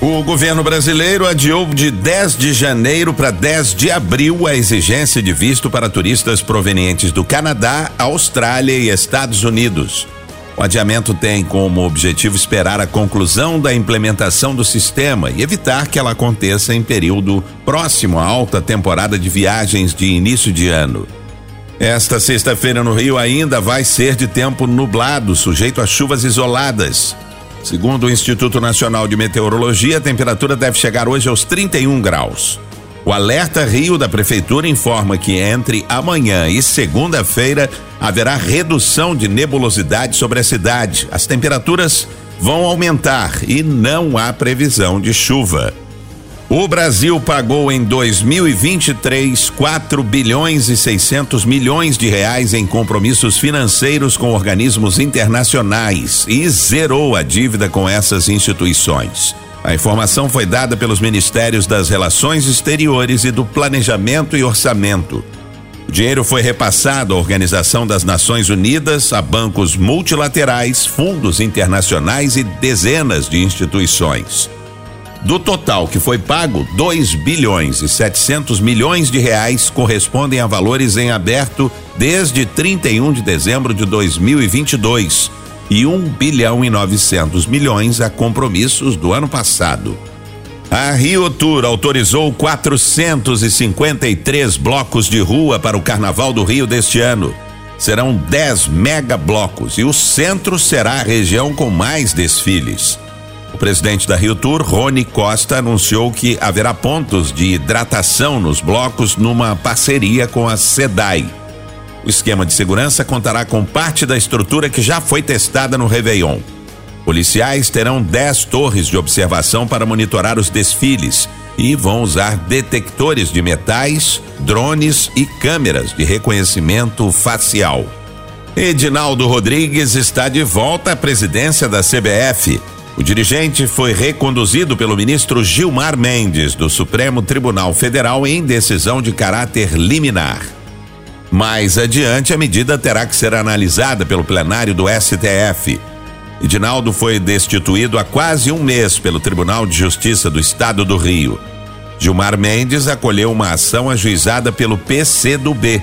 O governo brasileiro adiou de 10 de janeiro para 10 de abril a exigência de visto para turistas provenientes do Canadá, Austrália e Estados Unidos. O adiamento tem como objetivo esperar a conclusão da implementação do sistema e evitar que ela aconteça em período próximo à alta temporada de viagens de início de ano. Esta sexta-feira no Rio ainda vai ser de tempo nublado, sujeito a chuvas isoladas. Segundo o Instituto Nacional de Meteorologia, a temperatura deve chegar hoje aos 31 graus. O Alerta Rio da Prefeitura informa que entre amanhã e segunda-feira haverá redução de nebulosidade sobre a cidade. As temperaturas vão aumentar e não há previsão de chuva. O Brasil pagou em 2023 4 bilhões e 600 milhões de reais em compromissos financeiros com organismos internacionais e zerou a dívida com essas instituições. A informação foi dada pelos Ministérios das Relações Exteriores e do Planejamento e Orçamento. O dinheiro foi repassado à Organização das Nações Unidas, a bancos multilaterais, fundos internacionais e dezenas de instituições. Do total que foi pago, 2 bilhões e 700 milhões de reais correspondem a valores em aberto desde 31 de dezembro de 2022 e 1 bilhão e 900 milhões a compromissos do ano passado. A Rio Tour autorizou 453 blocos de rua para o Carnaval do Rio deste ano. Serão 10 mega blocos e o centro será a região com mais desfiles. O presidente da Rio Tour, Rony Costa, anunciou que haverá pontos de hidratação nos blocos numa parceria com a SEDAI. O esquema de segurança contará com parte da estrutura que já foi testada no Réveillon. Policiais terão 10 torres de observação para monitorar os desfiles e vão usar detectores de metais, drones e câmeras de reconhecimento facial. Edinaldo Rodrigues está de volta à presidência da CBF. O dirigente foi reconduzido pelo ministro Gilmar Mendes, do Supremo Tribunal Federal, em decisão de caráter liminar. Mais adiante, a medida terá que ser analisada pelo plenário do STF. Edinaldo foi destituído há quase um mês pelo Tribunal de Justiça do Estado do Rio. Gilmar Mendes acolheu uma ação ajuizada pelo PCdoB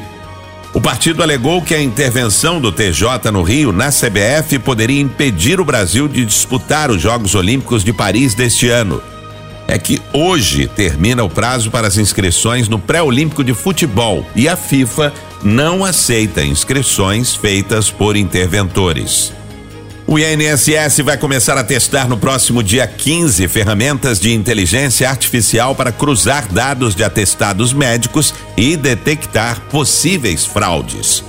o partido alegou que a intervenção do TJ no Rio na CBF poderia impedir o Brasil de disputar os Jogos Olímpicos de Paris deste ano. É que hoje termina o prazo para as inscrições no Pré-Olímpico de Futebol e a FIFA não aceita inscrições feitas por interventores. O INSS vai começar a testar no próximo dia 15 ferramentas de inteligência artificial para cruzar dados de atestados médicos e detectar possíveis fraudes.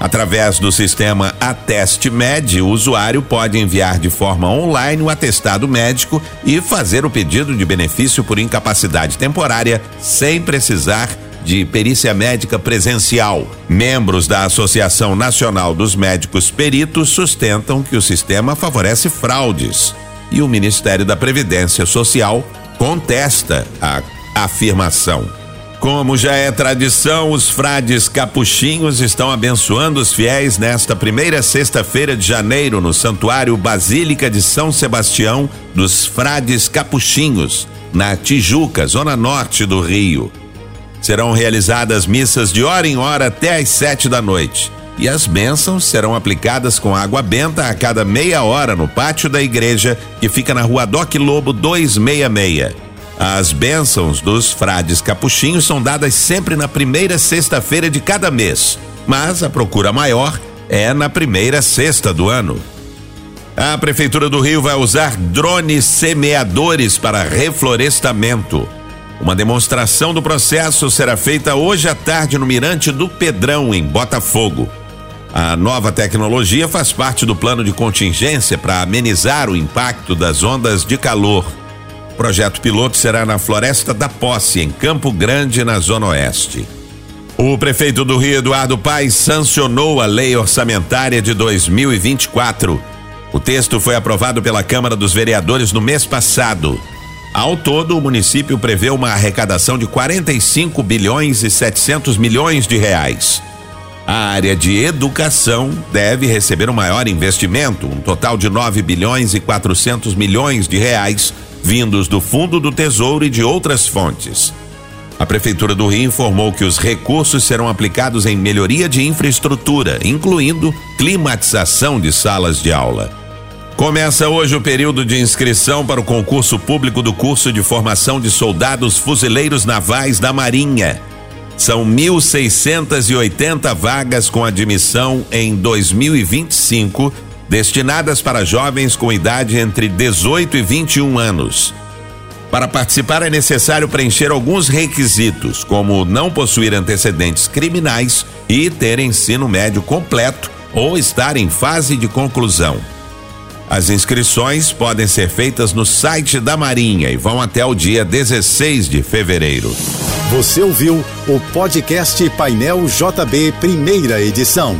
Através do sistema Ateste Med, o usuário pode enviar de forma online o atestado médico e fazer o pedido de benefício por incapacidade temporária sem precisar de perícia médica presencial. Membros da Associação Nacional dos Médicos Peritos sustentam que o sistema favorece fraudes. E o Ministério da Previdência Social contesta a afirmação. Como já é tradição, os frades capuchinhos estão abençoando os fiéis nesta primeira sexta-feira de janeiro no Santuário Basílica de São Sebastião dos Frades Capuchinhos, na Tijuca, zona norte do Rio. Serão realizadas missas de hora em hora até às sete da noite. E as bênçãos serão aplicadas com água benta a cada meia hora no pátio da igreja, que fica na rua Doc Lobo 266. As bênçãos dos frades capuchinhos são dadas sempre na primeira sexta-feira de cada mês, mas a procura maior é na primeira sexta do ano. A Prefeitura do Rio vai usar drones semeadores para reflorestamento. Uma demonstração do processo será feita hoje à tarde no Mirante do Pedrão, em Botafogo. A nova tecnologia faz parte do plano de contingência para amenizar o impacto das ondas de calor. O projeto piloto será na Floresta da Posse, em Campo Grande, na Zona Oeste. O prefeito do Rio, Eduardo Paes, sancionou a lei orçamentária de 2024. O texto foi aprovado pela Câmara dos Vereadores no mês passado. Ao todo, o município prevê uma arrecadação de 45 bilhões e 700 milhões de reais. A área de educação deve receber um maior investimento, um total de 9 bilhões e 400 milhões de reais, vindos do Fundo do Tesouro e de outras fontes. A Prefeitura do Rio informou que os recursos serão aplicados em melhoria de infraestrutura, incluindo climatização de salas de aula. Começa hoje o período de inscrição para o concurso público do curso de formação de soldados fuzileiros navais da Marinha. São 1.680 vagas com admissão em 2025, destinadas para jovens com idade entre 18 e 21 anos. Para participar é necessário preencher alguns requisitos, como não possuir antecedentes criminais e ter ensino médio completo ou estar em fase de conclusão. As inscrições podem ser feitas no site da Marinha e vão até o dia 16 de fevereiro. Você ouviu o podcast Painel JB, primeira edição.